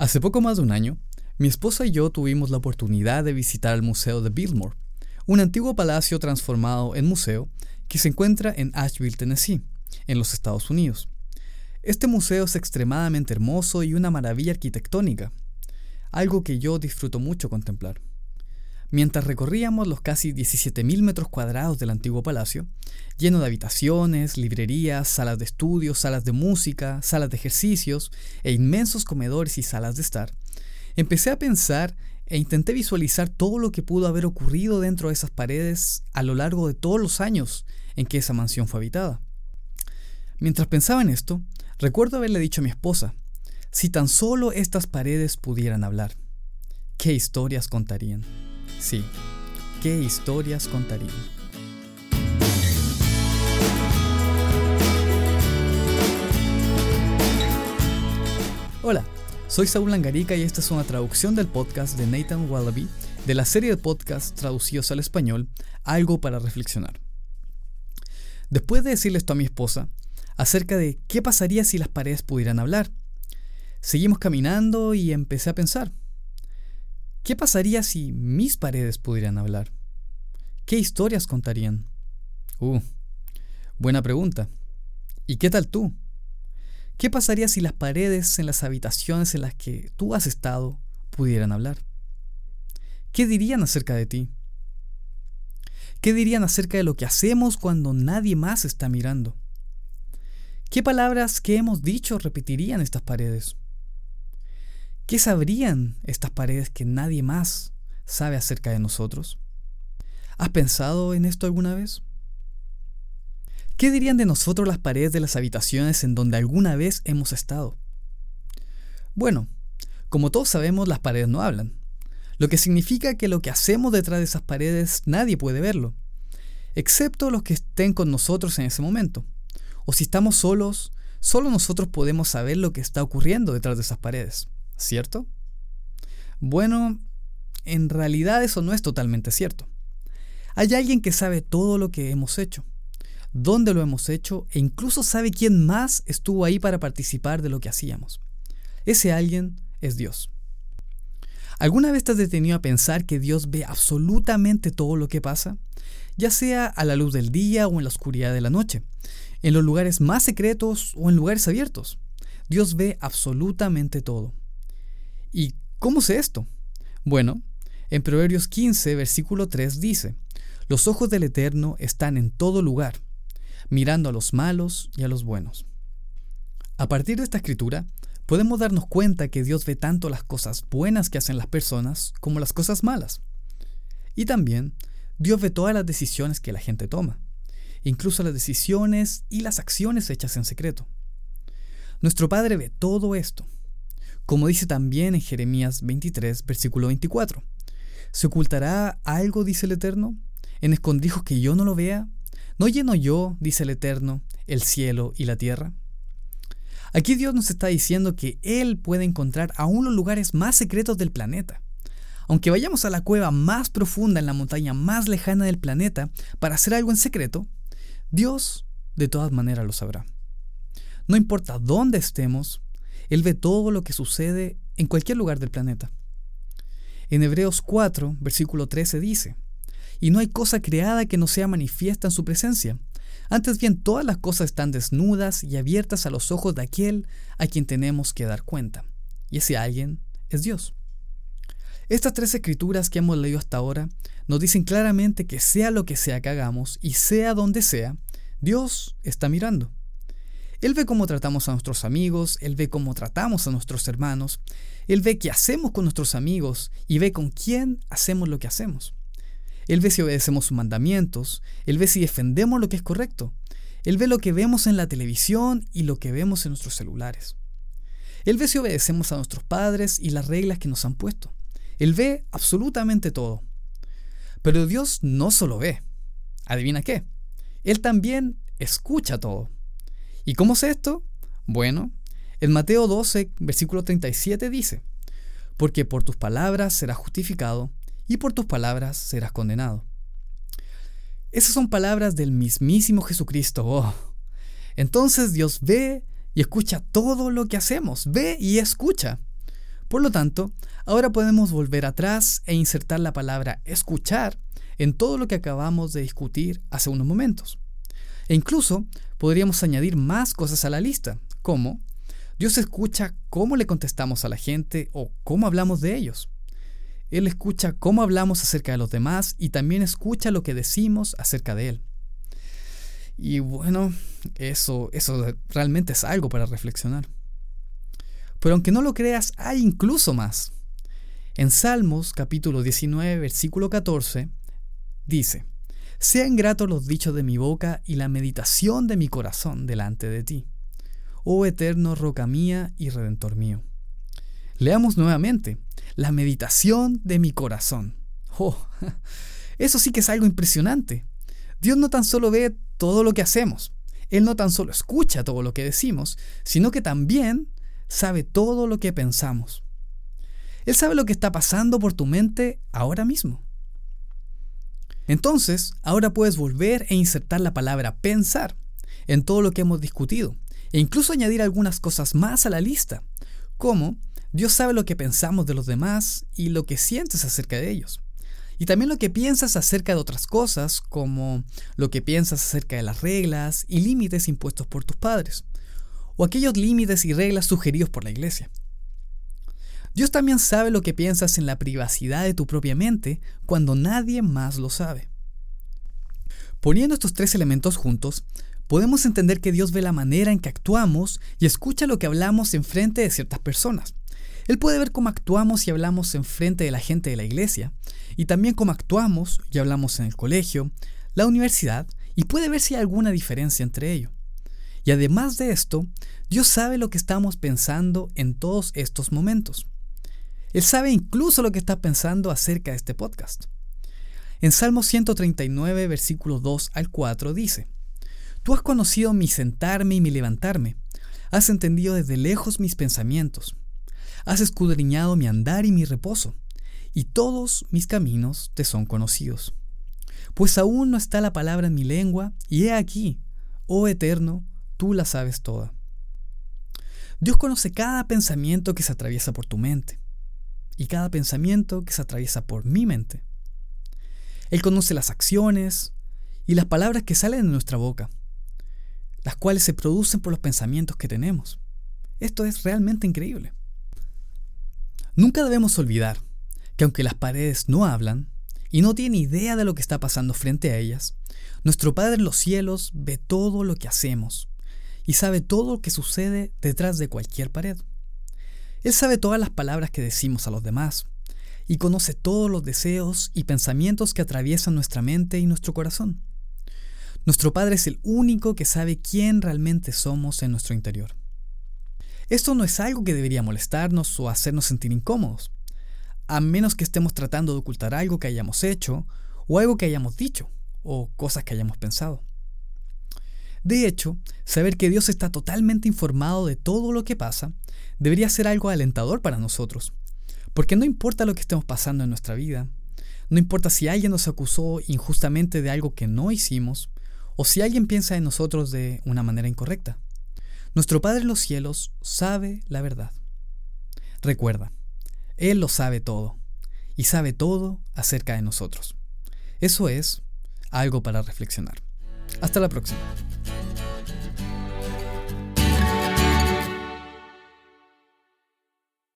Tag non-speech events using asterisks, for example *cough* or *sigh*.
Hace poco más de un año, mi esposa y yo tuvimos la oportunidad de visitar el Museo de Biltmore, un antiguo palacio transformado en museo que se encuentra en Asheville, Tennessee, en los Estados Unidos. Este museo es extremadamente hermoso y una maravilla arquitectónica, algo que yo disfruto mucho contemplar. Mientras recorríamos los casi 17.000 metros cuadrados del antiguo palacio, lleno de habitaciones, librerías, salas de estudio, salas de música, salas de ejercicios e inmensos comedores y salas de estar, empecé a pensar e intenté visualizar todo lo que pudo haber ocurrido dentro de esas paredes a lo largo de todos los años en que esa mansión fue habitada. Mientras pensaba en esto, recuerdo haberle dicho a mi esposa, si tan solo estas paredes pudieran hablar, ¿qué historias contarían? Sí, ¿qué historias contarían? Hola, soy Saúl Langarica y esta es una traducción del podcast de Nathan Wallaby de la serie de podcasts traducidos al español, Algo para reflexionar. Después de decirle esto a mi esposa, acerca de qué pasaría si las paredes pudieran hablar, seguimos caminando y empecé a pensar, ¿Qué pasaría si mis paredes pudieran hablar? ¿Qué historias contarían? Uh, buena pregunta. ¿Y qué tal tú? ¿Qué pasaría si las paredes en las habitaciones en las que tú has estado pudieran hablar? ¿Qué dirían acerca de ti? ¿Qué dirían acerca de lo que hacemos cuando nadie más está mirando? ¿Qué palabras que hemos dicho repetirían estas paredes? ¿Qué sabrían estas paredes que nadie más sabe acerca de nosotros? ¿Has pensado en esto alguna vez? ¿Qué dirían de nosotros las paredes de las habitaciones en donde alguna vez hemos estado? Bueno, como todos sabemos, las paredes no hablan, lo que significa que lo que hacemos detrás de esas paredes nadie puede verlo, excepto los que estén con nosotros en ese momento. O si estamos solos, solo nosotros podemos saber lo que está ocurriendo detrás de esas paredes. ¿Cierto? Bueno, en realidad eso no es totalmente cierto. Hay alguien que sabe todo lo que hemos hecho, dónde lo hemos hecho e incluso sabe quién más estuvo ahí para participar de lo que hacíamos. Ese alguien es Dios. ¿Alguna vez te has detenido a pensar que Dios ve absolutamente todo lo que pasa? Ya sea a la luz del día o en la oscuridad de la noche, en los lugares más secretos o en lugares abiertos. Dios ve absolutamente todo. ¿Y cómo sé esto? Bueno, en Proverbios 15, versículo 3 dice, Los ojos del Eterno están en todo lugar, mirando a los malos y a los buenos. A partir de esta escritura, podemos darnos cuenta que Dios ve tanto las cosas buenas que hacen las personas como las cosas malas. Y también, Dios ve todas las decisiones que la gente toma, incluso las decisiones y las acciones hechas en secreto. Nuestro Padre ve todo esto como dice también en Jeremías 23, versículo 24. ¿Se ocultará algo, dice el Eterno, en escondrijos que yo no lo vea? ¿No lleno yo, dice el Eterno, el cielo y la tierra? Aquí Dios nos está diciendo que Él puede encontrar aún los lugares más secretos del planeta. Aunque vayamos a la cueva más profunda en la montaña más lejana del planeta para hacer algo en secreto, Dios de todas maneras lo sabrá. No importa dónde estemos, él ve todo lo que sucede en cualquier lugar del planeta. En Hebreos 4, versículo 13 dice, Y no hay cosa creada que no sea manifiesta en su presencia. Antes bien, todas las cosas están desnudas y abiertas a los ojos de aquel a quien tenemos que dar cuenta. Y ese alguien es Dios. Estas tres escrituras que hemos leído hasta ahora nos dicen claramente que sea lo que sea que hagamos y sea donde sea, Dios está mirando. Él ve cómo tratamos a nuestros amigos, Él ve cómo tratamos a nuestros hermanos, Él ve qué hacemos con nuestros amigos y ve con quién hacemos lo que hacemos. Él ve si obedecemos sus mandamientos, Él ve si defendemos lo que es correcto, Él ve lo que vemos en la televisión y lo que vemos en nuestros celulares. Él ve si obedecemos a nuestros padres y las reglas que nos han puesto. Él ve absolutamente todo. Pero Dios no solo ve. ¿Adivina qué? Él también escucha todo. ¿Y cómo es esto? Bueno, en Mateo 12, versículo 37 dice, porque por tus palabras serás justificado y por tus palabras serás condenado. Esas son palabras del mismísimo Jesucristo. Oh. Entonces Dios ve y escucha todo lo que hacemos, ve y escucha. Por lo tanto, ahora podemos volver atrás e insertar la palabra escuchar en todo lo que acabamos de discutir hace unos momentos. E incluso podríamos añadir más cosas a la lista, como Dios escucha cómo le contestamos a la gente o cómo hablamos de ellos. Él escucha cómo hablamos acerca de los demás y también escucha lo que decimos acerca de Él. Y bueno, eso, eso realmente es algo para reflexionar. Pero aunque no lo creas, hay incluso más. En Salmos capítulo 19, versículo 14, dice, Sean gratos los dichos de mi boca y la meditación de mi corazón delante de ti, oh eterno roca mía y redentor mío. Leamos nuevamente, la meditación de mi corazón. Oh, *laughs* eso sí que es algo impresionante. Dios no tan solo ve todo lo que hacemos, Él no tan solo escucha todo lo que decimos, sino que también sabe todo lo que pensamos. Él sabe lo que está pasando por tu mente ahora mismo. Entonces, ahora puedes volver e insertar la palabra pensar en todo lo que hemos discutido e incluso añadir algunas cosas más a la lista, como Dios sabe lo que pensamos de los demás y lo que sientes acerca de ellos. Y también lo que piensas acerca de otras cosas, como lo que piensas acerca de las reglas y límites impuestos por tus padres, o aquellos límites y reglas sugeridos por la iglesia. Dios también sabe lo que piensas en la privacidad de tu propia mente cuando nadie más lo sabe. Poniendo estos tres elementos juntos, podemos entender que Dios ve la manera en que actuamos y escucha lo que hablamos en frente de ciertas personas. Él puede ver cómo actuamos y hablamos en frente de la gente de la iglesia, y también cómo actuamos y hablamos en el colegio, la universidad, y puede ver si hay alguna diferencia entre ello. Y además de esto, Dios sabe lo que estamos pensando en todos estos momentos. Él sabe incluso lo que está pensando acerca de este podcast. En Salmo 139, versículos 2 al 4 dice, Tú has conocido mi sentarme y mi levantarme, has entendido desde lejos mis pensamientos, has escudriñado mi andar y mi reposo, y todos mis caminos te son conocidos. Pues aún no está la palabra en mi lengua, y he aquí, oh Eterno, tú la sabes toda. Dios conoce cada pensamiento que se atraviesa por tu mente y cada pensamiento que se atraviesa por mi mente. Él conoce las acciones y las palabras que salen de nuestra boca, las cuales se producen por los pensamientos que tenemos. Esto es realmente increíble. Nunca debemos olvidar que aunque las paredes no hablan y no tienen idea de lo que está pasando frente a ellas, nuestro Padre en los cielos ve todo lo que hacemos y sabe todo lo que sucede detrás de cualquier pared. Él sabe todas las palabras que decimos a los demás y conoce todos los deseos y pensamientos que atraviesan nuestra mente y nuestro corazón. Nuestro Padre es el único que sabe quién realmente somos en nuestro interior. Esto no es algo que debería molestarnos o hacernos sentir incómodos, a menos que estemos tratando de ocultar algo que hayamos hecho o algo que hayamos dicho o cosas que hayamos pensado. De hecho, saber que Dios está totalmente informado de todo lo que pasa debería ser algo alentador para nosotros, porque no importa lo que estemos pasando en nuestra vida, no importa si alguien nos acusó injustamente de algo que no hicimos, o si alguien piensa en nosotros de una manera incorrecta. Nuestro Padre en los cielos sabe la verdad. Recuerda, Él lo sabe todo, y sabe todo acerca de nosotros. Eso es algo para reflexionar. Hasta la próxima.